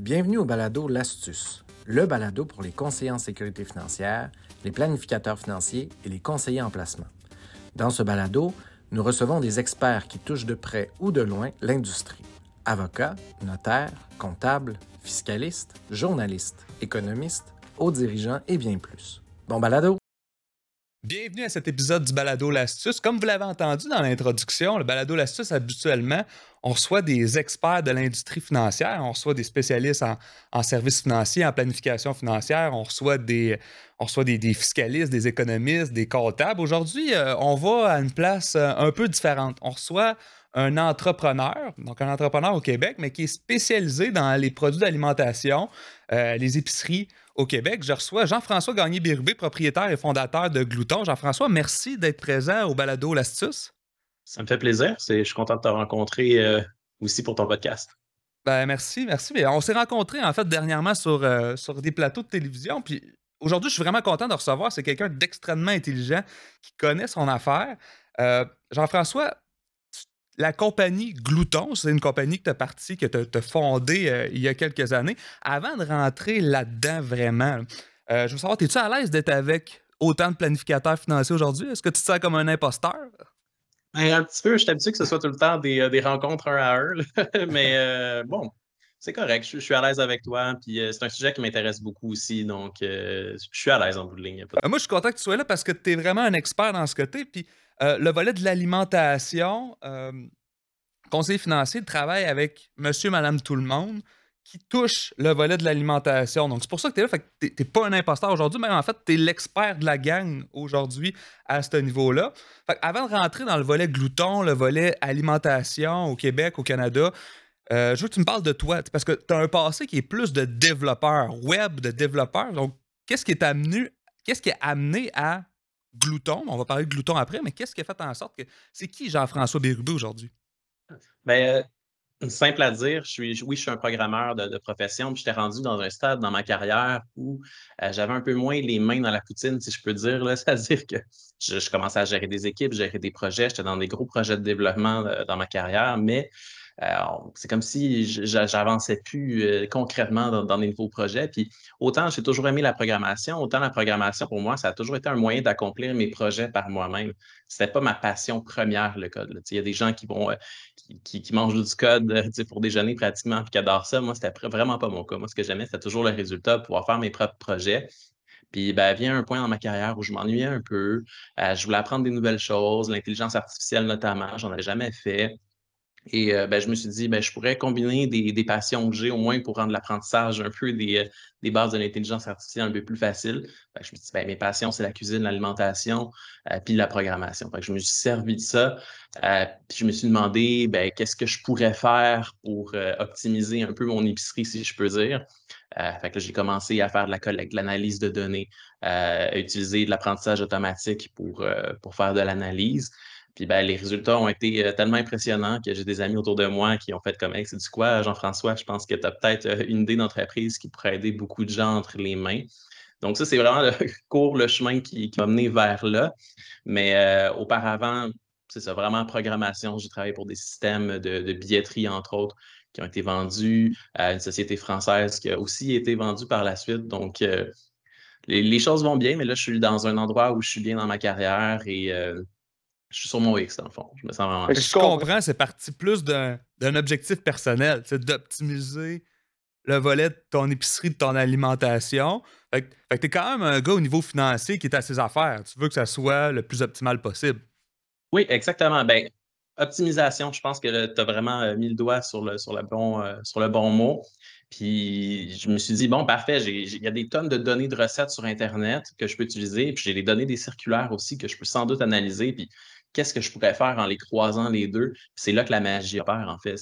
Bienvenue au balado L'Astuce, le balado pour les conseillers en sécurité financière, les planificateurs financiers et les conseillers en placement. Dans ce balado, nous recevons des experts qui touchent de près ou de loin l'industrie. Avocats, notaires, comptables, fiscalistes, journalistes, économistes, hauts dirigeants et bien plus. Bon balado! Bienvenue à cet épisode du Balado L'Astuce. Comme vous l'avez entendu dans l'introduction, le Balado L'Astuce, habituellement, on reçoit des experts de l'industrie financière, on reçoit des spécialistes en, services financiers, en planification financière, on reçoit des, on reçoit des, fiscalistes, des économistes, des comptables. Aujourd'hui, euh, on va à une place euh, un peu différente. On reçoit un entrepreneur, donc un entrepreneur au Québec, mais qui est spécialisé dans les produits d'alimentation, euh, les épiceries, au Québec. Je reçois Jean-François Gagné-Bérubé, propriétaire et fondateur de Glouton. Jean-François, merci d'être présent au balado L'Astuce. Ça me fait plaisir. Je suis content de te rencontrer euh, aussi pour ton podcast. Ben, merci, merci. On s'est rencontrés en fait dernièrement sur, euh, sur des plateaux de télévision. Puis aujourd'hui, je suis vraiment content de recevoir. C'est quelqu'un d'extrêmement intelligent qui connaît son affaire. Euh, Jean-François, la compagnie Glouton, c'est une compagnie que tu as partie, que tu as, fondée euh, il y a quelques années. Avant de rentrer là-dedans vraiment, euh, je veux savoir, es-tu à l'aise d'être avec autant de planificateurs financiers aujourd'hui? Est-ce que tu te sens comme un imposteur? Ben, un petit peu, je suis habitué que ce soit tout le temps des, euh, rencontres un à un, mais bon, c'est correct, je, suis à l'aise avec toi, puis c'est un sujet qui m'intéresse beaucoup aussi, donc je suis à l'aise en bout de ligne. Moi, je suis content que tu sois là parce que tu es vraiment un expert dans ce côté, puis euh, le volet de l'alimentation, euh, conseiller financier travaille avec monsieur, madame, tout le monde qui touche le volet de l'alimentation. Donc, c'est pour ça que tu es là. tu n'es pas un imposteur aujourd'hui, mais en fait, tu es l'expert de la gang aujourd'hui à ce niveau-là. Avant de rentrer dans le volet glouton, le volet alimentation au Québec, au Canada, euh, je veux que tu me parles de toi, parce que tu as un passé qui est plus de développeur, web, de développeur. Donc, qu'est-ce qui qu'est-ce qui est amené à Glouton. On va parler de Glouton après, mais qu'est-ce qui a fait en sorte que. C'est qui Jean-François Bérubé aujourd'hui? Bien, euh, simple à dire, oui, je suis un programmeur de, profession, puis j'étais rendu dans un stade dans ma carrière où euh, j'avais un peu moins les mains dans la poutine, si je peux dire. C'est-à-dire que je, commençais à gérer des équipes, gérer des projets, j'étais dans des gros projets de développement euh, dans ma carrière, mais c'est comme si j'avançais plus euh, concrètement dans, des nouveaux projets. Puis autant j'ai toujours aimé la programmation, autant la programmation pour moi, ça a toujours été un moyen d'accomplir mes projets par moi-même. Ce n'était pas ma passion première, le code. Il y a des gens qui vont euh, qui, mangent du code pour déjeuner pratiquement et qui adorent ça. Moi, c'était vraiment pas mon cas. Moi, ce que j'aimais, c'était toujours le résultat, pouvoir faire mes propres projets. Puis ben, vient un point dans ma carrière où je m'ennuyais un peu. je voulais apprendre des nouvelles choses, l'intelligence artificielle notamment, j'en avais jamais fait. Et euh, ben, je me suis dit, ben, je pourrais combiner des, passions que j'ai au moins pour rendre l'apprentissage un peu des, euh, bases de l'intelligence artificielle un peu plus facile. je me suis dit, ben, mes passions, c'est la cuisine, l'alimentation, euh, puis la programmation. je me suis servi de ça. puis je me suis demandé, ben, qu'est-ce que je pourrais faire pour optimiser un peu mon épicerie, si je peux dire. fait que j'ai commencé à faire de la collecte, de l'analyse de données, à utiliser de l'apprentissage automatique pour, pour faire de l'analyse. Puis ben, les résultats ont été euh, tellement impressionnants que j'ai des amis autour de moi qui ont fait comme hey, c'est du quoi, Jean-François? Je pense que tu as peut-être euh, une idée d'entreprise qui pourrait aider beaucoup de gens entre les mains. Donc, ça, c'est vraiment le cours, le chemin qui, m'a mené vers là. Mais euh, auparavant, c'est ça, vraiment programmation. J'ai travaillé pour des systèmes de, billetterie, entre autres, qui ont été vendus à une société française qui a aussi été vendue par la suite. Donc, les, choses vont bien, mais là, je suis dans un endroit où je suis bien dans ma carrière et je suis sur mon X, dans le fond. Je me sens vraiment. Je comprends, c'est parti plus d'un objectif personnel, c'est d'optimiser le volet de ton épicerie, de ton alimentation. Fait, que tu es quand même un gars au niveau financier qui est à ses affaires. Tu veux que ça soit le plus optimal possible. Oui, exactement. Ben, optimisation, je pense que tu as vraiment euh, mis le doigt sur le, sur le, bon, euh, sur le bon mot. Puis je me suis dit, bon, parfait, il y a des tonnes de données de recettes sur Internet que je peux utiliser. Puis j'ai les données des circulaires aussi que je peux sans doute analyser. Puis qu'est-ce que je pourrais faire en les croisant les deux? C'est là que la magie opère, en fait.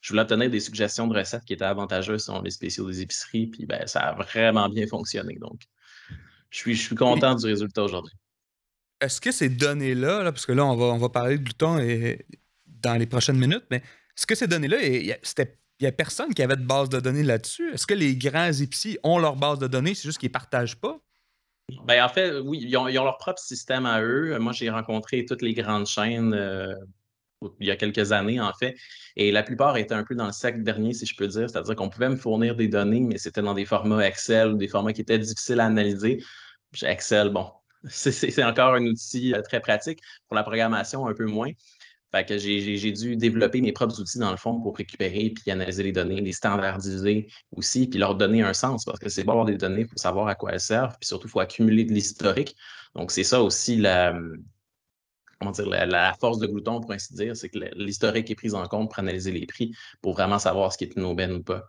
Je voulais obtenir des suggestions de recettes qui étaient avantageuses selon les spéciaux des épiceries, puis ben, ça a vraiment bien fonctionné. Donc, je suis, je suis content du résultat aujourd'hui. Est-ce que ces données-là, là, parce que là, on va, on va parler de glouton et, dans les prochaines minutes, mais est-ce que ces données-là, il n'y a personne qui avait de base de données là-dessus? Est-ce que les grands épiciers ont leur base de données, c'est juste qu'ils ne partagent pas? Ben, en fait, oui, ils ont, leur propre système à eux. Moi, j'ai rencontré toutes les grandes chaînes, euh, il y a quelques années, en fait. Et la plupart étaient un peu dans le sac dernier, si je peux dire. C'est-à-dire qu'on pouvait me fournir des données, mais c'était dans des formats Excel ou des formats qui étaient difficiles à analyser. Excel, bon, c'est encore un outil euh, très pratique. Pour la programmation, un peu moins. Fait que j'ai dû développer mes propres outils, dans le fond, pour récupérer puis analyser les données, les standardiser aussi, puis leur donner un sens, parce que c'est bon avoir des données pour savoir à quoi elles servent, puis surtout, il faut accumuler de l'historique. Donc, c'est ça aussi la, comment dire, la, force de Glouton, pour ainsi dire, c'est que l'historique est pris en compte pour analyser les prix, pour vraiment savoir ce qui est une aubaine ou pas.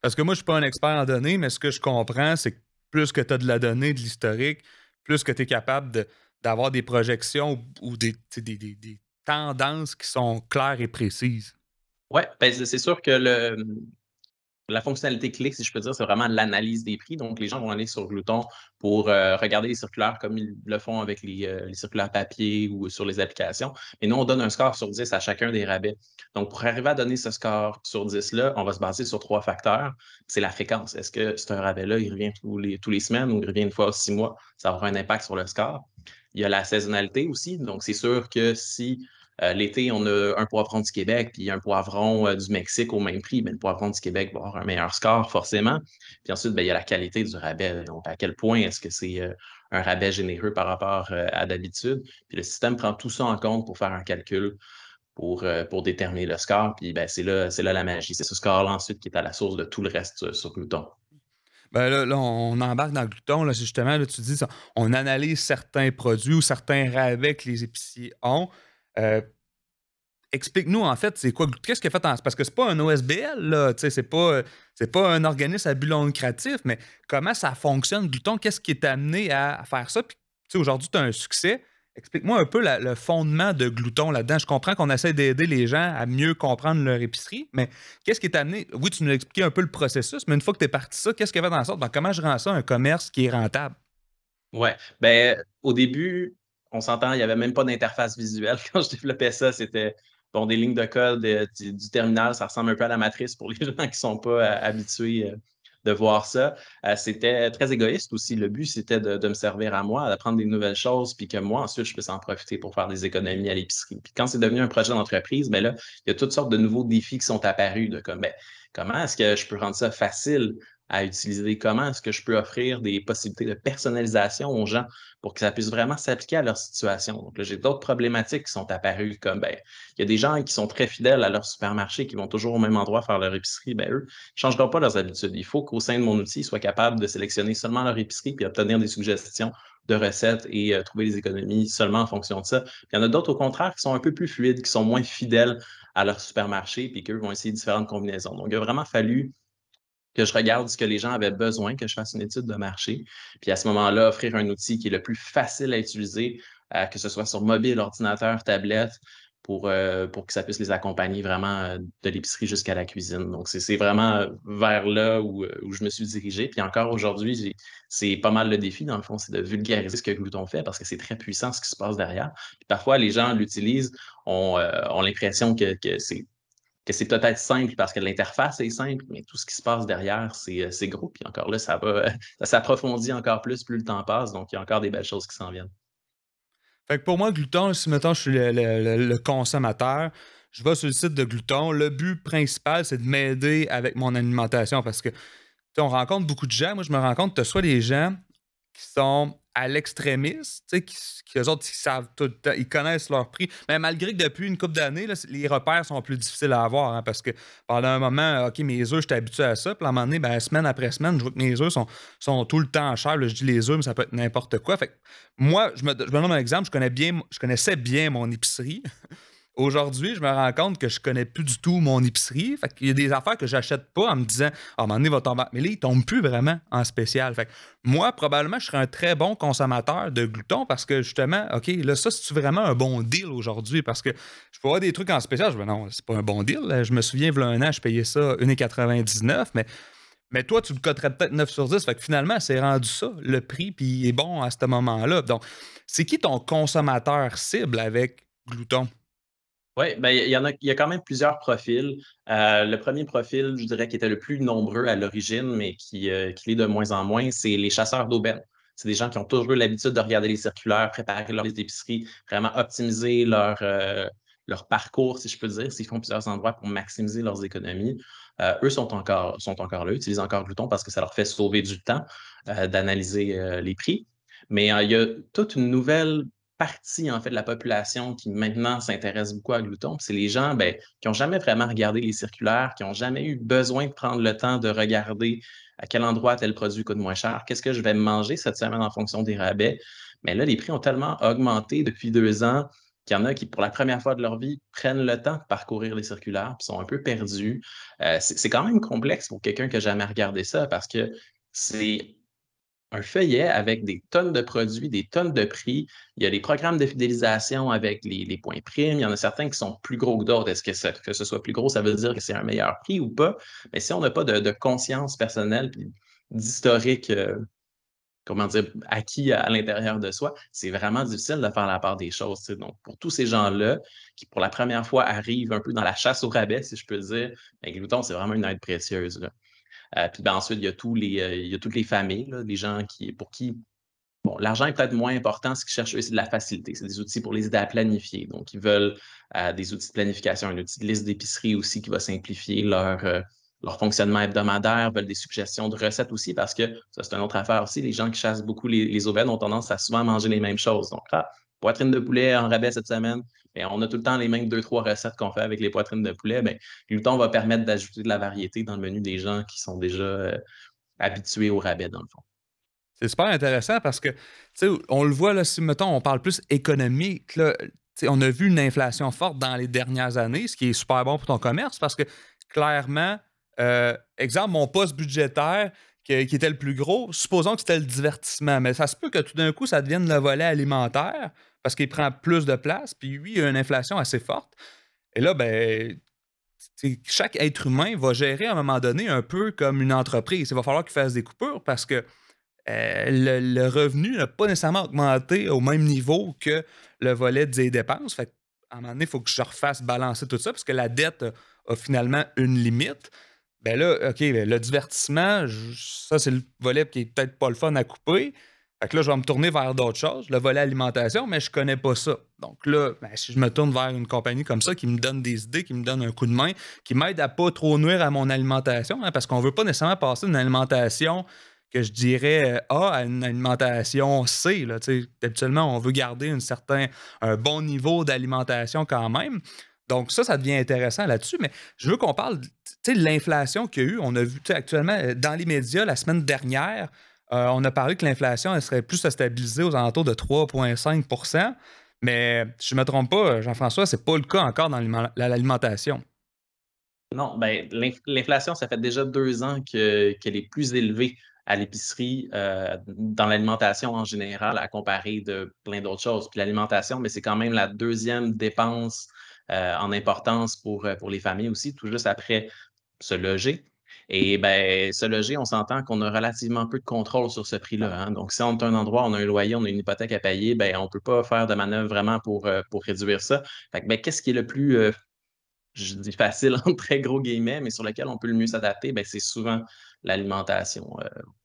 Parce que moi, je ne suis pas un expert en données, mais ce que je comprends, c'est que plus que tu as de la donnée, de l'historique, plus que tu es capable d'avoir des projections ou des, tendances qui sont claires et précises? Oui, ben c'est sûr que la fonctionnalité clé, si je peux dire, c'est vraiment l'analyse des prix. Donc, les gens vont aller sur Glouton pour euh, regarder les circulaires comme ils le font avec euh, les, circulaires papier ou sur les applications. Et nous, on donne un score sur 10 à chacun des rabais. Donc, pour arriver à donner ce score sur 10-là, on va se baser sur trois facteurs. C'est la fréquence. Est-ce que c'est un rabais-là, il revient tous les, les semaines ou il revient une fois six mois? Ça aura un impact sur le score. Il y a la saisonnalité aussi. Donc, c'est sûr que si euh, l'été, on a un poivron du Québec puis un poivron euh, du Mexique au même prix. Le poivron du Québec va avoir un meilleur score, forcément. Puis ensuite, ben, il y a la qualité du rabais. Donc, à quel point est-ce que c'est euh, un rabais généreux par rapport à d'habitude? Puis le système prend tout ça en compte pour faire un calcul pour, pour déterminer le score. Puis ben, c'est là, là la magie. C'est ce score-là ensuite qui est à la source de tout le reste sur Glouton. Ben là, on embarque dans Glouton. Là, justement, là, tu dis, ça, on analyse certains produits ou certains rabais que les épiciers ont. Euh, explique-nous en fait, c'est quoi, qu'est-ce a fait en. Parce que c'est pas un OSBL, là, c'est pas, pas un organisme à but lucratif, mais comment ça fonctionne, Glouton, qu'est-ce qui est amené à, faire ça? Puis, aujourd'hui, tu as un succès. Explique-moi un peu le fondement de Glouton là-dedans. Je comprends qu'on essaie d'aider les gens à mieux comprendre leur épicerie, mais qu'est-ce qui est amené? Oui, tu nous expliqué un peu le processus, mais une fois que tu es parti ça, qu'est-ce avait dans la sorte? Ben, comment je rends ça un commerce qui est rentable? Ouais. Ben, au début, on s'entend, il n'y avait même pas d'interface visuelle. Quand je développais ça, c'était bon, des lignes de code du, terminal. Ça ressemble un peu à la matrice pour les gens qui ne sont pas euh, habitués euh, de voir ça. Euh, c'était très égoïste aussi. Le but, c'était de, me servir à moi, d'apprendre des nouvelles choses, puis que moi, ensuite, je puisse en profiter pour faire des économies à l'épicerie. Puis quand c'est devenu un projet d'entreprise, ben là, il y a toutes sortes de nouveaux défis qui sont apparus de comme, ben, comment est-ce que je peux rendre ça facile à utiliser? Comment est-ce que je peux offrir des possibilités de personnalisation aux gens pour que ça puisse vraiment s'appliquer à leur situation? Donc là, j'ai d'autres problématiques qui sont apparues comme, ben, il y a des gens qui sont très fidèles à leur supermarché, qui vont toujours au même endroit faire leur épicerie. Ben, eux, ne changeront pas leurs habitudes. Il faut qu'au sein de mon outil, ils soient capables de sélectionner seulement leur épicerie puis obtenir des suggestions de recettes et euh, trouver des économies seulement en fonction de ça. il y en a d'autres, au contraire, qui sont un peu plus fluides, qui sont moins fidèles à leur supermarché, puis qu'eux vont essayer différentes combinaisons. Donc, il a vraiment fallu que je regarde ce que les gens avaient besoin, que je fasse une étude de marché. Puis à ce moment-là, offrir un outil qui est le plus facile à utiliser, euh, que ce soit sur mobile, ordinateur, tablette, pour, euh, pour que ça puisse les accompagner vraiment euh, de l'épicerie jusqu'à la cuisine. Donc, c'est vraiment vers là où, où, je me suis dirigé. Puis encore aujourd'hui, c'est pas mal le défi, dans le fond, c'est de vulgariser ce que Glouton fait parce que c'est très puissant ce qui se passe derrière. Puis parfois, les gens l'utilisent, ont, ont l'impression que, que c'est que c'est peut-être simple parce que l'interface est simple, mais tout ce qui se passe derrière, c'est euh, gros. Puis encore là, ça va, ça s'approfondit encore plus plus le temps passe. Donc, il y a encore des belles choses qui s'en viennent. Fait que pour moi, Glouton, si maintenant je suis le, consommateur, je vais sur le site de Glouton. Le but principal, c'est de m'aider avec mon alimentation parce que on rencontre beaucoup de gens. Moi, je me rends compte que tu soit des gens qui sont à l'extrémiste, qui, qui, eux autres, ils savent tout ils connaissent leur prix. Mais malgré que depuis une couple d'années, les repères sont plus difficiles à avoir, hein, parce que pendant un moment, OK, mes œufs, j'étais habitué à ça. Puis à un moment donné, ben, semaine après semaine, je vois que mes œufs sont, sont tout le temps chers. je dis les œufs, mais ça peut être n'importe quoi. Fait moi, je me, je me donne un exemple, je, connais bien, je connaissais bien mon épicerie. Aujourd'hui, je me rends compte que je connais plus du tout mon épicerie. Fait y a des affaires que j'achète pas en me disant Ah, moment donné, va tomber. Mais là, il tombe plus vraiment en spécial. Fait moi, probablement, je serais un très bon consommateur de glouton parce que justement, OK, là, ça, c'est vraiment un bon deal aujourd'hui? Parce que je peux avoir des trucs en spécial. Je me dis non, c'est pas un bon deal. Je me souviens, il y a un an, je payais ça 1,99, mais. Mais toi, tu le coterais peut-être 9 sur 10. Fait que finalement, c'est rendu ça, le prix, puis il est bon à ce moment-là. Donc, c'est qui ton consommateur cible avec glouton? Oui, ben, il y en a, il y a quand même plusieurs profils. Euh, le premier profil, je dirais, qui était le plus nombreux à l'origine, mais qui, euh, qui l'est de moins en moins, c'est les chasseurs d'aubaine. C'est des gens qui ont toujours eu l'habitude de regarder les circulaires, préparer leur liste d'épicerie, vraiment optimiser leur, euh, leur parcours, si je peux dire, s'ils font plusieurs endroits pour maximiser leurs économies, eux sont encore, sont encore là, utilisent encore Glouton parce que ça leur fait sauver du temps d'analyser les prix. Mais il y a toute une nouvelle partie en fait de la population qui maintenant s'intéresse beaucoup à Glouton. C'est les gens ben, qui n'ont jamais vraiment regardé les circulaires, qui n'ont jamais eu besoin de prendre le temps de regarder à quel endroit tel produit coûte moins cher, qu'est-ce que je vais manger cette semaine en fonction des rabais. Mais là, les prix ont tellement augmenté depuis deux ans qu'il y en a qui, pour la première fois de leur vie, prennent le temps de parcourir les circulaires, puis sont un peu perdus. Euh, c'est quand même complexe pour quelqu'un qui n'a jamais regardé ça parce que c'est un feuillet avec des tonnes de produits, des tonnes de prix. Il y a des programmes de fidélisation avec les, points primes. Il y en a certains qui sont plus gros que d'autres. Est-ce que, que ce soit plus gros, ça veut dire que c'est un meilleur prix ou pas? Mais si on n'a pas de, conscience personnelle d'historique, euh, comment dire, acquis à, l'intérieur de soi, c'est vraiment difficile de faire la part des choses. Donc, pour tous ces gens-là qui, pour la première fois, arrivent un peu dans la chasse au rabais, si je peux dire, ben, Glouton, c'est vraiment une aide précieuse. Puis ben, ensuite, il y, a tous les, euh, il y a toutes les familles, les gens qui, pour qui Bon, l'argent est peut-être moins important. Ce qu'ils cherchent, c'est de la facilité. C'est des outils pour les aider à planifier. Donc, ils veulent euh, des outils de planification, un outil de liste d'épicerie aussi qui va simplifier leur, leur fonctionnement hebdomadaire, veulent des suggestions de recettes aussi, parce que ça, c'est une autre affaire aussi. Les gens qui chassent beaucoup les, les ont tendance à souvent manger les mêmes choses. Donc, ah, poitrine de poulet en rabais cette semaine, et on a tout le temps les mêmes deux, trois recettes qu'on fait avec les poitrines de poulet. Bien, Glouton va permettre d'ajouter de la variété dans le menu des gens qui sont déjà euh, habitués au rabais, dans le fond. C'est super intéressant parce que, tu sais, on le voit, là, si, mettons, on parle plus économique, là, on a vu une inflation forte dans les dernières années, ce qui est super bon pour ton commerce parce que, clairement, euh, exemple, mon poste budgétaire, qui, était le plus gros, supposons que c'était le divertissement, mais ça se peut que tout d'un coup, ça devienne le volet alimentaire parce qu'il prend plus de place, puis oui, il a une inflation assez forte. Et là, ben, chaque être humain va gérer à un moment donné un peu comme une entreprise. Il va falloir qu'il fasse des coupures parce que euh, le, revenu n'a pas nécessairement augmenté au même niveau que le volet des dépenses. Fait à un moment donné, il faut que je refasse balancer tout ça parce que la dette a finalement une limite. Ben là, OK, ben le divertissement, ça, c'est le volet qui est peut-être pas le fun à couper. Fait que là, je vais me tourner vers d'autres choses, le volet alimentation, mais je connais pas ça. Donc là, ben, si je me tourne vers une compagnie comme ça qui me donne des idées, qui me donne un coup de main, qui m'aide à pas trop nuire à mon alimentation, hein, parce qu'on veut pas nécessairement passer d'une alimentation que je dirais A à une alimentation C. Là, habituellement, on veut garder un certain, un bon niveau d'alimentation quand même. Donc, ça, ça devient intéressant là-dessus. Mais je veux qu'on parle de l'inflation qu'il y a eu. On a vu actuellement euh, dans les médias la semaine dernière, euh, on a parlé que l'inflation serait plus stabilisée aux alentours de 3,5% Mais si je ne me trompe pas, Jean-François, ce n'est pas le cas encore dans l'alimentation. Non, ben, l'inflation, ça fait déjà deux ans qu'elle est plus élevée à l'épicerie, euh, dans l'alimentation en général, à comparer de plein d'autres choses. Puis l'alimentation, mais ben, c'est quand même la deuxième dépense en importance pour, euh, pour les familles aussi, tout juste après se loger. Et ben, se loger, on s'entend qu'on a relativement peu de contrôle sur ce prix-là. Hein. Donc, si on est un endroit, on a un loyer, on a une hypothèque à payer, ben, on ne peut pas faire de manœuvre vraiment pour, euh, pour réduire ça. Fait ben, qu'est-ce qui est le plus, je dis facile en très gros guillemets, mais sur lequel on peut le mieux s'adapter, ben, c'est souvent l'alimentation.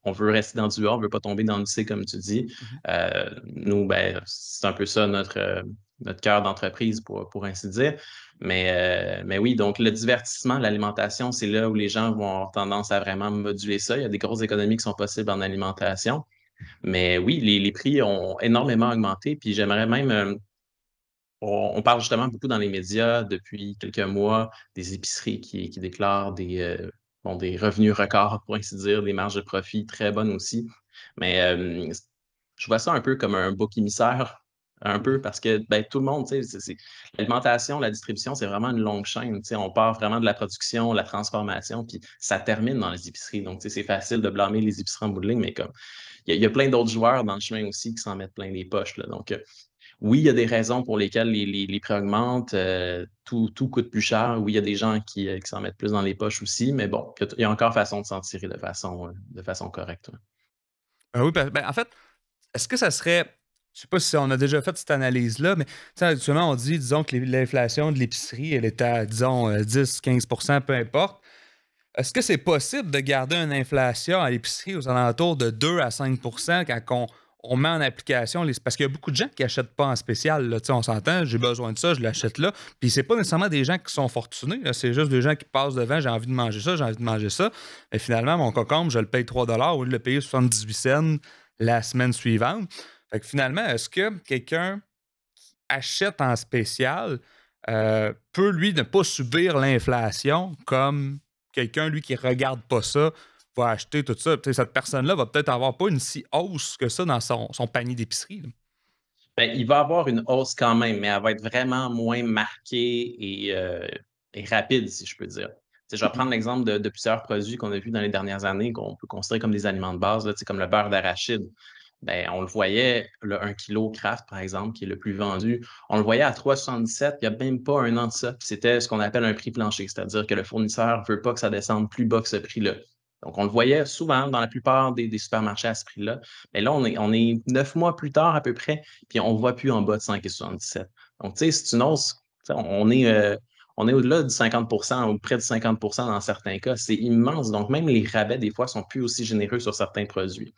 on veut rester dans du A, on ne veut pas tomber dans le C, comme tu dis. Mmh nous, ben, c'est un peu ça notre, notre cœur d'entreprise, pour, pour ainsi dire. Mais, euh, mais oui, donc le divertissement, l'alimentation, c'est là où les gens vont avoir tendance à vraiment moduler ça. Il y a des grosses économies qui sont possibles en alimentation. Mais oui, les, prix ont énormément augmenté. Puis j'aimerais même. Euh, on, parle justement beaucoup dans les médias depuis quelques mois des épiceries qui, déclarent des, euh, bon, des revenus records, pour ainsi dire, des marges de profit très bonnes aussi. Mais je vois ça un peu comme un bouc émissaire un peu parce que ben, tout le monde, l'alimentation, la distribution, c'est vraiment une longue chaîne. On part vraiment de la production, la transformation, puis ça termine dans les épiceries. Donc, c'est facile de blâmer les épiceries en bout de ligne, mais comme il y, a plein d'autres joueurs dans le chemin aussi qui s'en mettent plein les poches. Là. Donc, euh, oui, il y a des raisons pour lesquelles les, prix augmentent, euh, tout, coûte plus cher. Oui, il y a des gens qui, euh, s'en mettent plus dans les poches aussi, mais bon, il y a encore façon de s'en tirer de façon, de façon correcte. oui, ben, ben, en fait, est-ce que ça serait je sais pas si on a déjà fait cette analyse-là, mais actuellement, on dit, disons, que l'inflation de l'épicerie, elle est à, disons, 10-15% euh, peu importe. Est-ce que c'est possible de garder une inflation à l'épicerie aux alentours de 2 à 5% quand on met en application les. Parce qu'il y a beaucoup de gens qui n'achètent pas en spécial. Là. On s'entend, j'ai besoin de ça, je l'achète là. Puis c'est pas nécessairement des gens qui sont fortunés. C'est juste des gens qui passent devant, j'ai envie de manger ça, j'ai envie de manger ça. Et finalement, mon concombre, je le paye 3 au lieu de le payer 78 cents la semaine suivante. Fait que finalement, est-ce que quelqu'un qui achète en spécial euh, peut, lui, ne pas subir l'inflation comme quelqu'un, lui, qui regarde pas ça, va acheter tout ça? cette personne-là va peut-être avoir pas une si hausse que ça dans son, panier d'épicerie. Ben, il va avoir une hausse quand même, mais elle va être vraiment moins marquée et, euh, rapide, si je peux dire. je vais prendre l'exemple de, plusieurs produits qu'on a vus dans les dernières années qu'on peut considérer comme des aliments de base, là, comme le beurre d'arachide. Ben, on le voyait, le 1 kg Kraft, par exemple, qui est le plus vendu, on le voyait à 3,77 il n'y a même pas un an de ça. C'était ce qu'on appelle un prix plancher, c'est-à-dire que le fournisseur ne veut pas que ça descende plus bas que ce prix-là. Donc, on le voyait souvent dans la plupart des, supermarchés à ce prix-là. Mais là, on est, on est neuf mois plus tard à peu près, puis on ne voit plus en bas de 5,77. Donc, tu sais, c'est une hausse, on est, euh, est au-delà de 50% ou près de 50% dans certains cas. C'est immense. Donc, même les rabais, des fois, sont plus aussi généreux sur certains produits.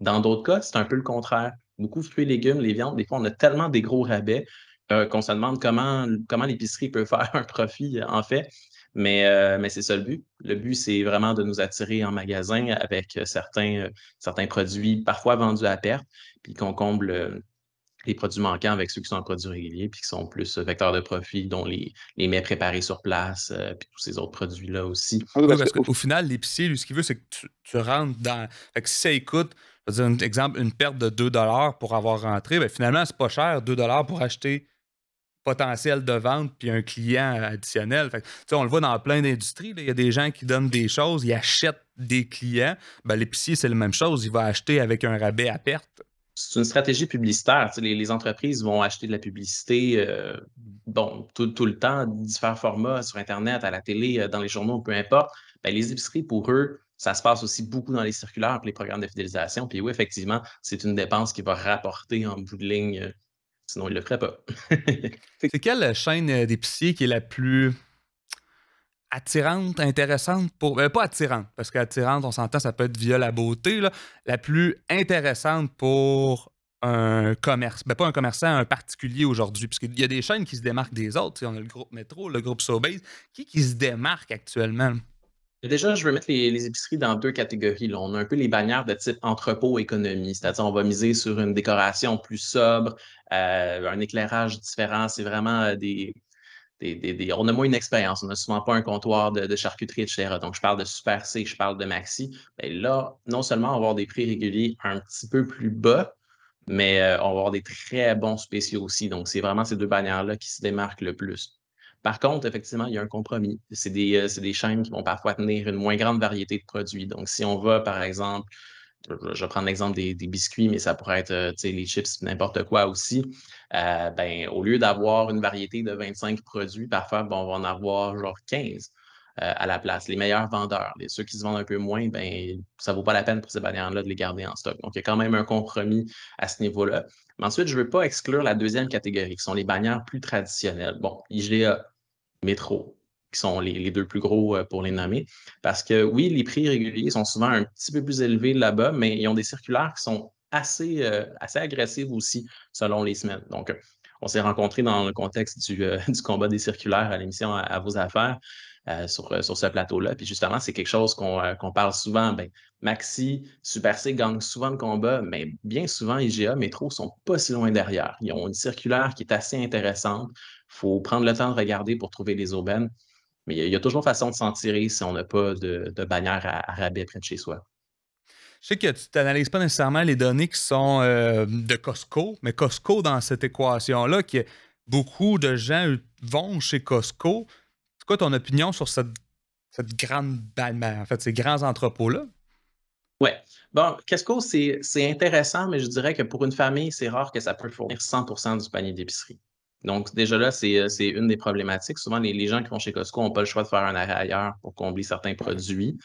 Dans d'autres cas, c'est un peu le contraire. Beaucoup de fruits et légumes, les viandes, des fois, on a tellement des gros rabais euh, qu'on se demande comment, comment l'épicerie peut faire un profit, en fait. Mais, euh, mais c'est ça le but. Le but, c'est vraiment de nous attirer en magasin avec certains, certains produits parfois vendus à perte, puis qu'on comble les produits manquants avec ceux qui sont en produits réguliers, puis qui sont plus vecteurs de profit, dont les, les mets préparés sur place, puis tous ces autres produits-là aussi. Oui, parce qu'au final, l'épicier, lui, ce qu'il veut, c'est que tu, rentres dans. Fait que si ça écoute, un exemple, une perte de 2 pour avoir rentré, bien, finalement, c'est pas cher, 2 pour acheter potentiel de vente puis un client additionnel. On le voit dans plein d'industries. Il y a des gens qui donnent des choses, ils achètent des clients. Ben, L'épicier, c'est la même chose. Il va acheter avec un rabais à perte. C'est une stratégie publicitaire. Les, entreprises vont acheter de la publicité euh, bon, tout, le temps, différents formats sur Internet, à la télé, euh, dans les journaux, peu importe. Ben, les épiceries, pour eux, ça se passe aussi beaucoup dans les circulaires et les programmes de fidélisation. Puis oui, effectivement, c'est une dépense qui va rapporter en bout de ligne euh, Sinon, il ne le ferait pas. c'est quelle chaîne euh, d'épicier qui est la plus attirante, intéressante pour. Ben, pas attirante, parce qu'attirante, on s'entend, ça peut être via la beauté, la plus intéressante pour un commerce. Ben, pas un commerçant, un particulier aujourd'hui? Parce qu'il y a des chaînes qui se démarquent des autres. On a le groupe Métro, le groupe Sobase. Qui, qui se démarque actuellement? Déjà, je veux mettre les, épiceries dans deux catégories. On a un peu les bannières de type entrepôt-économie, c'est-à-dire on va miser sur une décoration plus sobre, euh, un éclairage différent. C'est vraiment euh, des, On a moins une expérience. On n'a souvent pas un comptoir de, charcuterie, etc. Donc, je parle de Super C, je parle de Maxi. Bien, là, non seulement on va avoir des prix réguliers un petit peu plus bas, mais euh, on va avoir des très bons spéciaux aussi. Donc, c'est vraiment ces deux bannières-là qui se démarquent le plus. Par contre, effectivement, il y a un compromis. C'est des, euh, des, chaînes qui vont parfois tenir une moins grande variété de produits. Donc, si on va, par exemple, je vais prendre l'exemple des, biscuits, mais ça pourrait être euh, les chips, n'importe quoi aussi. Euh, ben, au lieu d'avoir une variété de 25 produits, parfois, on va en avoir genre 15 à la place. Les meilleurs vendeurs, ceux qui se vendent un peu moins, ben, ça ne vaut pas la peine pour ces bannières-là de les garder en stock. Donc, il y a quand même un compromis à ce niveau-là. Mais ensuite, je ne veux pas exclure la deuxième catégorie, qui sont les bannières plus traditionnelles. Bon, IGA, Métro, qui sont les, deux plus gros euh, pour les nommer. Parce que oui, les prix réguliers sont souvent un petit peu plus élevés là-bas, mais ils ont des circulaires qui sont assez, euh, assez agressives aussi selon les semaines. Donc, on s'est rencontrés dans le contexte du, euh, combat des circulaires à l'émission à, vos affaires sur, sur ce plateau-là. Puis justement, c'est quelque chose qu'on parle souvent. Ben, Maxi, Super C gagnent souvent le combat, mais bien souvent, IGA, Métro sont pas si loin derrière. Ils ont une circulaire qui est assez intéressante. Il faut prendre le temps de regarder pour trouver les aubaines. Mais il y, a toujours façon de s'en tirer si on n'a pas de, bannière à, rabais près de chez soi. Je sais que tu n'analyses pas nécessairement les données qui sont euh, de Costco, mais Costco, dans cette équation-là, que beaucoup de gens vont chez Costco. C'est quoi ton opinion sur cette, cette grande, en fait, ces grands entrepôts-là? Oui. Bon, Costco, c'est intéressant, mais je dirais que pour une famille, c'est rare que ça peut fournir 100% du panier d'épicerie. Donc, déjà là, euh, c'est une des problématiques. Souvent, les, gens qui vont chez Costco n'ont pas le choix de faire un arrêt ailleurs pour combler certains produits,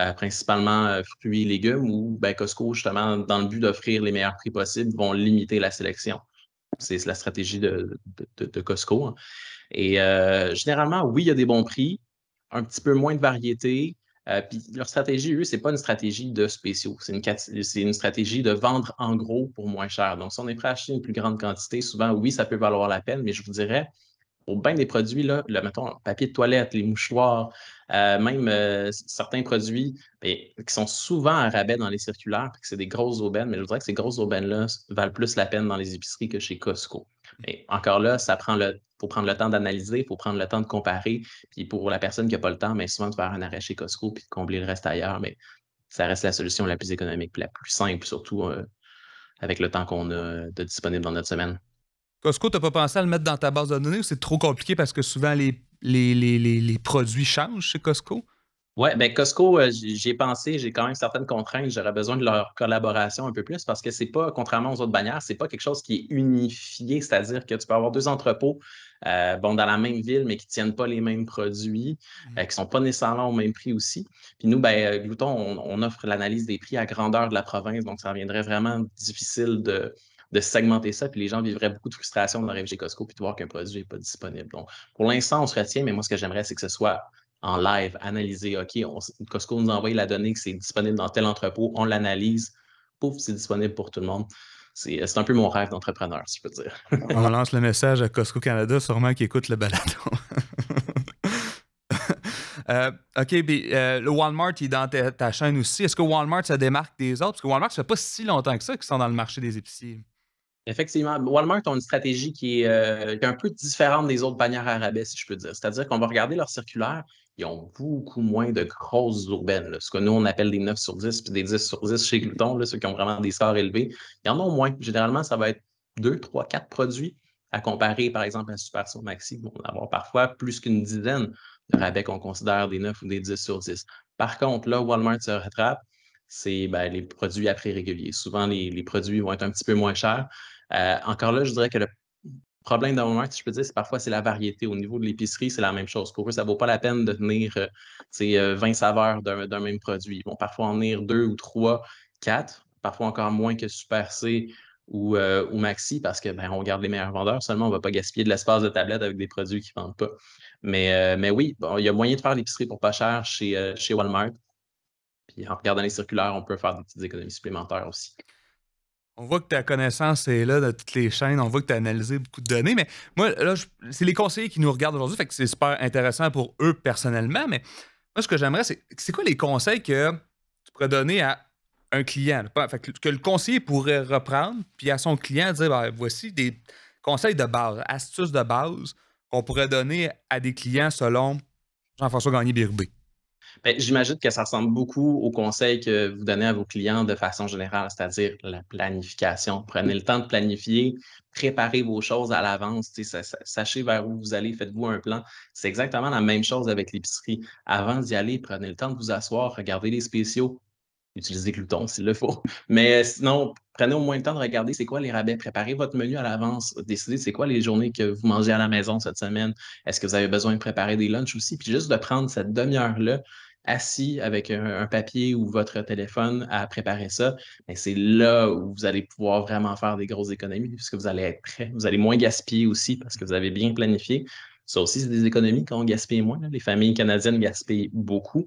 euh, principalement euh, fruits et légumes, ou ben, Costco, justement, dans le but d'offrir les meilleurs prix possibles, vont limiter la sélection. C'est la stratégie de, Costco. Hein. Et généralement, oui, il y a des bons prix, un petit peu moins de variété, Euh, puis leur stratégie, eux, c'est pas une stratégie de spéciaux. C'est une, une, stratégie de vendre en gros pour moins cher. Donc, si on est prêt à acheter une plus grande quantité, souvent, oui, ça peut valoir la peine, mais je vous dirais, pour bien des produits, là, le, mettons, papier de toilette, les mouchoirs, euh, même euh, certains produits ben, qui sont souvent à rabais dans les circulaires, que c'est des grosses aubaines, mais je voudrais que ces grosses aubaines-là valent plus la peine dans les épiceries que chez Costco. Mais encore là, ça prend le, faut prendre le temps d'analyser, il faut prendre le temps de comparer. Puis pour la personne qui n'a pas le temps, mais souvent de faire un arrêt chez Costco puis de combler le reste ailleurs, mais ça reste la solution la plus économique, la plus simple, surtout euh, avec le temps qu'on a de disponible dans notre semaine. Costco, tu n'as pas pensé à le mettre dans ta base de données ou c'est trop compliqué parce que souvent les, les, les, les produits changent chez Costco? Oui, bien Costco, euh, j'ai pensé, j'ai quand même certaines contraintes. J'aurais besoin de leur collaboration un peu plus parce que c'est pas, contrairement aux autres bannières, c'est pas quelque chose qui est unifié, c'est-à-dire que tu peux avoir deux entrepôts euh, bon, dans la même ville, mais qui ne tiennent pas les mêmes produits, mmh. euh, qui ne sont pas nécessairement au même prix aussi. Puis nous, ben, Glouton, on offre l'analyse des prix à grandeur de la province, donc ça deviendrait vraiment difficile de, de segmenter ça, puis les gens vivraient beaucoup de frustration d'arriver chez Costco puis de voir qu'un produit n'est pas disponible. Donc, pour l'instant, on se retient, mais moi, ce que j'aimerais, c'est que ce soit en live, analysé. OK, Costco nous envoie la donnée que c'est disponible dans tel entrepôt, on l'analyse, pouf, c'est disponible pour tout le monde. C'est un peu mon rêve d'entrepreneur, si je peux dire. on lance le message à Costco Canada, sûrement qui écoute le balado. Euh, OK, euh, le Walmart il est dans ta, chaîne aussi. Est-ce que Walmart se démarque des autres? Parce que Walmart, ça fait pas si longtemps que ça qu'ils sont dans le marché des épiciers. Effectivement, Walmart a une stratégie qui est, euh, un peu différente des autres bannières à rabais, si je peux dire. C'est-à-dire qu'on va regarder leur circulaire, ils ont beaucoup moins de grosses urbaines. Ce que nous, on appelle des 9 sur 10 puis des 10 sur 10 chez Glouton, ceux qui ont vraiment des scores élevés. Il y en a moins. Généralement, ça va être 2, 3, 4 produits à comparer, par exemple, à Super Sur Maxi. On va avoir parfois plus qu'une dizaine de rabais qu'on considère des 9 ou des 10 sur 10. Par contre, là, Walmart se rattrape, c'est ben, les produits à prix régulier. Souvent, les, produits vont être un petit peu moins chers. Euh, encore là, je dirais que le problème d'un moment, si je peux dire, c'est parfois c'est la variété. Au niveau de l'épicerie, c'est la même chose. Pour eux, ça ne vaut pas la peine de tenir euh, 20 euh, saveurs d'un même produit. Ils vont parfois en tenir deux ou trois, quatre, parfois encore moins que Super C ou, euh, Maxi parce que ben, garde les meilleurs vendeurs. Seulement, on ne va pas gaspiller de l'espace de tablette avec des produits qui ne vendent pas. Mais, mais oui, il y a moyen de faire l'épicerie pour pas cher chez, chez Walmart. Puis en regardant les circulaires, on peut faire des petites économies supplémentaires aussi. On voit que ta connaissance est là de toutes les chaînes. On voit que tu as analysé beaucoup de données. Mais moi, là, c'est les conseillers qui nous regardent aujourd'hui. Fait que c'est super intéressant pour eux personnellement. Mais moi, ce que j'aimerais, c'est c'est quoi les conseils que tu pourrais donner à un client? que, le conseiller pourrait reprendre, puis à son client dire ben, voici des conseils de base, astuces de base qu'on pourrait donner à des clients selon Jean-François Gagné-Birbé. Ben, j'imagine que ça ressemble beaucoup aux conseils que vous donnez à vos clients de façon générale, c'est-à-dire la planification. Prenez le temps de planifier, préparez vos choses à l'avance, sachez vers où vous allez, faites-vous un plan. C'est exactement la même chose avec l'épicerie. Avant d'y aller, prenez le temps de vous asseoir, regardez les spéciaux, utilisez Glouton s'il le faut. Mais sinon, prenez au moins le temps de regarder c'est quoi les rabais. Préparez votre menu à l'avance. Décidez c'est quoi les journées que vous mangez à la maison cette semaine. Est-ce que vous avez besoin de préparer des lunchs aussi? Puis juste de prendre cette demi-heure-là assis avec un, papier ou votre téléphone à préparer ça, mais c'est là où vous allez pouvoir vraiment faire des grosses économies puisque vous allez être prêt. Vous allez moins gaspiller aussi parce que vous avez bien planifié. Ça aussi, c'est des économies quand on gaspille moins. Les familles canadiennes gaspillent beaucoup.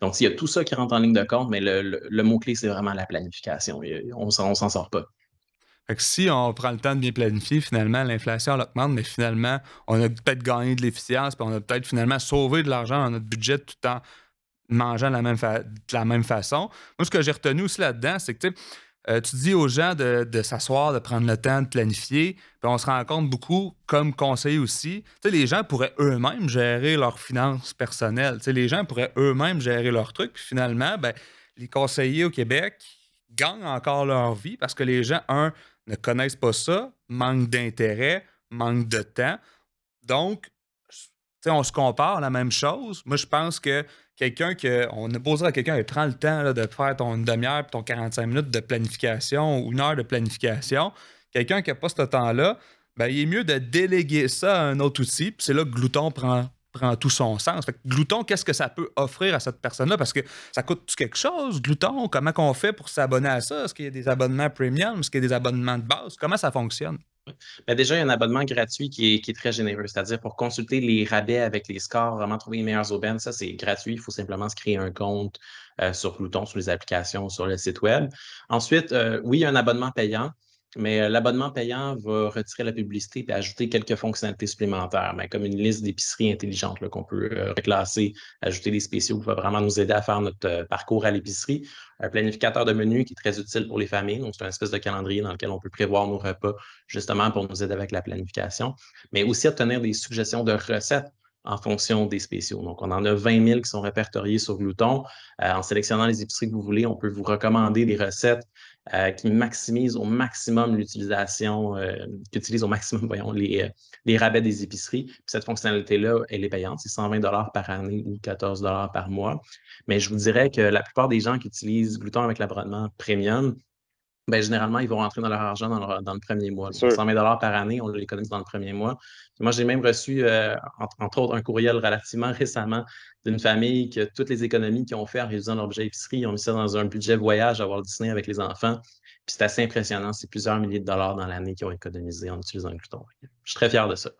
Donc, il y a tout ça qui rentre en ligne de compte, mais le, mot-clé, c'est vraiment la planification. On ne s'en sort pas. si on prend le temps de bien planifier, finalement, l'inflation augmente, mais finalement, on a peut-être gagné de l'efficience, puis on a peut-être finalement sauvé de l'argent dans notre budget tout en mangeant de la même, de la même façon. Moi, ce que j'ai retenu aussi là-dedans, c'est que euh, tu dis aux gens de, s'asseoir, de prendre le temps de planifier. Puis on se rend compte beaucoup, comme conseiller aussi, les gens pourraient eux-mêmes gérer leurs finances personnelles. les gens pourraient eux-mêmes gérer leurs trucs. Puis finalement, ben, les conseillers au Québec gagnent encore leur vie parce que les gens, un, ne connaissent pas ça, manquent d'intérêt, manquent de temps. Donc, on se compare la même chose. Moi, je pense que quelqu'un que. On posera quelqu'un, prend le temps de faire ton demi-heure ton 45 minutes de planification ou une heure de planification. Quelqu'un qui n'a pas ce temps-là, ben, il est mieux de déléguer ça à un autre outil. Puis c'est là que Glouton prend, tout son sens. Glouton, qu'est-ce que ça peut offrir à cette personne-là? Parce que ça coûte quelque chose, Glouton? Comment on fait pour s'abonner à ça? Est-ce qu'il y a des abonnements premium? Est-ce qu'il y a des abonnements de base? Comment ça fonctionne? Ben, déjà, il y a un abonnement gratuit qui est, très généreux, c'est-à-dire pour consulter les rabais avec les scores, vraiment trouver les meilleures aubaines, ça c'est gratuit. Il faut simplement se créer un compte euh, sur Pluton, sur les applications, sur le site web. Ensuite, euh, oui, il y a un abonnement payant. Mais euh, l'abonnement payant va retirer la publicité et ajouter quelques fonctionnalités supplémentaires, mais comme une liste d'épiceries intelligentes qu'on peut euh, reclasser, ajouter des spéciaux qui va vraiment nous aider à faire notre euh, parcours à l'épicerie. Un planificateur de menu qui est très utile pour les familles. Donc, c'est un espèce de calendrier dans lequel on peut prévoir nos repas justement pour nous aider avec la planification, mais aussi obtenir des suggestions de recettes en fonction des spéciaux. Donc, on en a 20 000 qui sont répertoriés sur Glouton. en sélectionnant les épiceries que vous voulez, on peut vous recommander des recettes euh, qui maximise au maximum l'utilisation, euh, qui utilise au maximum, voyons, les, euh, rabais des épiceries. Cette fonctionnalité-là, elle est payante, c'est 120 par année ou 14 par mois. Mais je vous dirais que la plupart des gens qui utilisent Glouton avec l'abonnement premium, ben, généralement, ils vont rentrer dans leur argent dans, le premier mois. 120 par année, on l'économise dans le premier mois. Moi, j'ai même reçu, euh, entre, autres, un courriel relativement récemment d'une famille que toutes les économies qu'ils ont fait en réduisant leur budget épicerie, ils ont mis ça dans un budget voyage à Walt Disney avec les enfants. Puis c'est assez impressionnant. C'est plusieurs milliers de dollars dans l'année qu'ils ont économisé en utilisant le Glouton. Je suis très fier de ça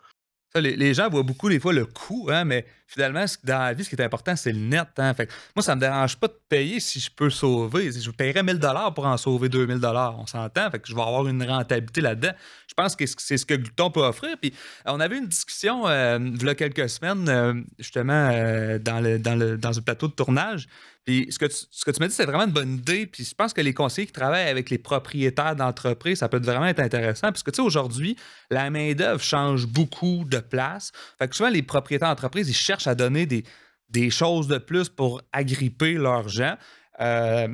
les, gens voient beaucoup des fois le coût, hein, mais finalement, dans la vie, ce qui est important, c'est le net. Hein. Fait moi, ça me dérange pas de payer si je peux sauver. Je paierais 1000 dollars pour en sauver 2000 dollars. On s'entend. Fait que je vais avoir une rentabilité là-dedans. Je pense que c'est ce que Glouton peut offrir. Puis on avait une discussion euh, il y a quelques semaines, euh, justement, euh, dans un plateau de tournage. Puis ce que tu, ce que tu m'as dit, c'est vraiment une bonne idée. Puis je pense que les conseillers qui travaillent avec les propriétaires d'entreprises, ça peut vraiment être intéressant. Parce que tu sais, aujourd'hui, la main-d'œuvre change beaucoup de place. Fait que souvent, les propriétaires d'entreprises, ils cherchent à donner des, choses de plus pour agripper leurs gens. Euh,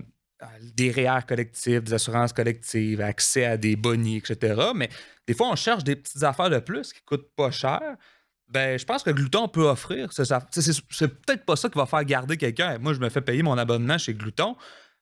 des REER collectifs, des assurances collectives, accès à des bonnies, etc. Mais des fois, on cherche des petites affaires de plus qui coûtent pas cher ben, je pense que Glouton peut offrir. C'est peut-être pas ça qui va faire garder quelqu'un. Moi, je me fais payer mon abonnement chez Glouton,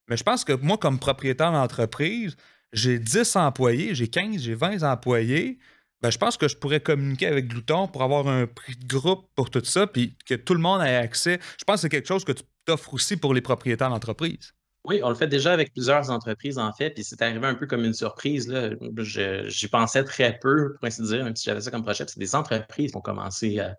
mais je pense que moi, comme propriétaire d'entreprise, j'ai 10 employés, j'ai 15, j'ai 20 employés. Ben, je pense que je pourrais communiquer avec Glouton pour avoir un prix de groupe pour tout ça, puis que tout le monde ait accès. Je pense que c'est quelque chose que tu t'offres aussi pour les propriétaires d'entreprise. Oui, on le fait déjà avec plusieurs entreprises, en fait, puis c'est arrivé un peu comme une surprise. J'y pensais très peu, pour ainsi dire, même si j'avais ça comme projet. C'est des entreprises qui ont commencé à,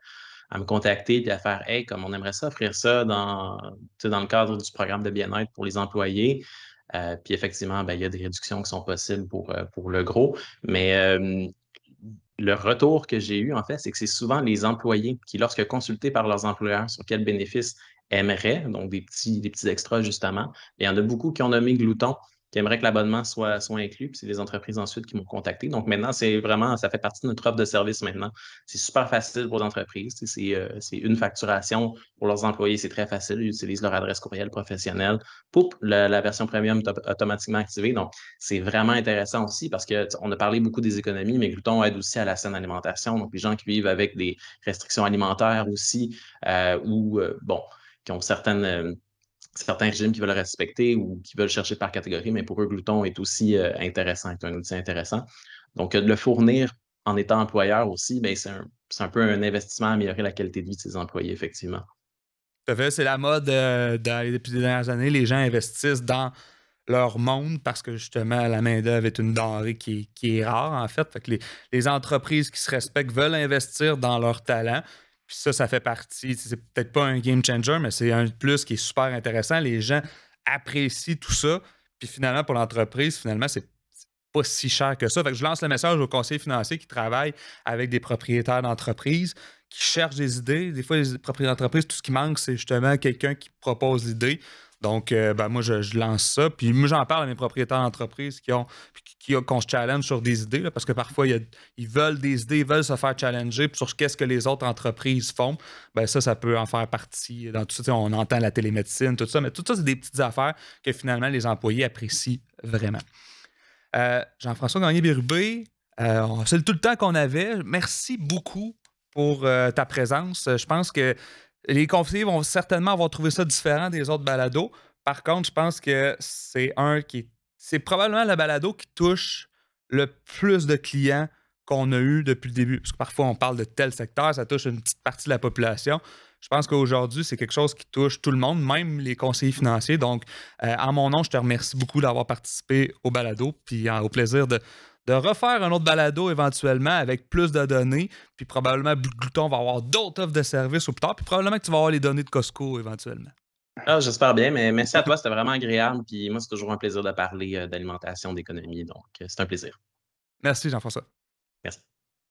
me contacter et à faire Hey, comme on aimerait ça, offrir ça dans, dans le cadre du programme de bien-être pour les employés. Euh, puis effectivement, ben, il y a des réductions qui sont possibles pour, euh, pour le gros. Mais euh, le retour que j'ai eu, en fait, c'est que c'est souvent les employés qui, lorsque consultés par leurs employeurs sur quels bénéfices aimeraient, donc des petits, des petits extras justement. il y en a beaucoup qui ont nommé Glouton, qui aimeraient que l'abonnement soit, soit inclus, puis c'est les entreprises ensuite qui m'ont contacté. Donc maintenant, c'est vraiment, ça fait partie de notre offre de service maintenant. C'est super facile pour les entreprises. Euh, c'est une facturation pour leurs employés, c'est très facile. Ils utilisent leur adresse courriel professionnelle. Poup, la, version premium automatiquement activée. Donc, c'est vraiment intéressant aussi parce qu'on a parlé beaucoup des économies, mais Glouton aide aussi à la saine alimentation. Donc, les gens qui vivent avec des restrictions alimentaires aussi, euh, ou, euh, bon, qui ont euh, certains régimes qui veulent respecter ou qui veulent chercher par catégorie, mais pour eux, Glouton est aussi euh, intéressant, est un outil intéressant. Donc, de le fournir en étant employeur aussi, ben, c'est un, un, peu un investissement à améliorer la qualité de vie de ses employés, effectivement. Tout fait, c'est la mode euh, depuis les dernières années. Les gens investissent dans leur monde parce que justement, la main-d'œuvre est une denrée qui, est rare, en fait. fait que les, les, entreprises qui se respectent veulent investir dans leur talent. Puis ça, ça fait partie. C'est peut-être pas un game changer, mais c'est un plus qui est super intéressant. Les gens apprécient tout ça. Puis finalement, pour l'entreprise, finalement, c'est pas si cher que ça. Fait que je lance le message aux conseillers financiers qui travaillent avec des propriétaires d'entreprise, qui cherchent des idées. Des fois, les propriétaires d'entreprise, tout ce qui manque, c'est justement quelqu'un qui propose l'idée. Donc, euh, ben, moi, je, lance ça. Puis moi, j'en parle à mes propriétaires d'entreprise qui ont qui, qu'on se challenge sur des idées, parce que parfois, ils veulent des idées, ils veulent se faire challenger sur qu'est-ce que les autres entreprises font. Ben ça, ça peut en faire partie. Dans tout ça, on entend la télémédecine, tout ça, mais tout ça, c'est des petites affaires que finalement, les employés apprécient vraiment. Euh, Jean-François Gagné-Bérubé, euh, c'est tout le temps qu'on avait. Merci beaucoup pour ta présence. Je pense que les conseillers vont certainement avoir trouvé ça différent des autres balados. Par contre, je pense que c'est un qui c'est probablement le balado qui touche le plus de clients qu'on a eu depuis le début. Parce que parfois, on parle de tel secteur, ça touche une petite partie de la population. Je pense qu'aujourd'hui, c'est quelque chose qui touche tout le monde, même les conseillers financiers. Donc, euh, en mon nom, je te remercie beaucoup d'avoir participé au balado, puis euh, au plaisir de, de refaire un autre balado éventuellement avec plus de données. Puis probablement, Glouton va avoir d'autres offres de services au plus tard. Puis probablement que tu vas avoir les données de Costco éventuellement. Ah, J'espère bien, mais merci à toi, c'était vraiment agréable. Puis moi, c'est toujours un plaisir de parler euh, d'alimentation, d'économie. Donc, euh, c'est un plaisir. Merci, Jean-François. Merci.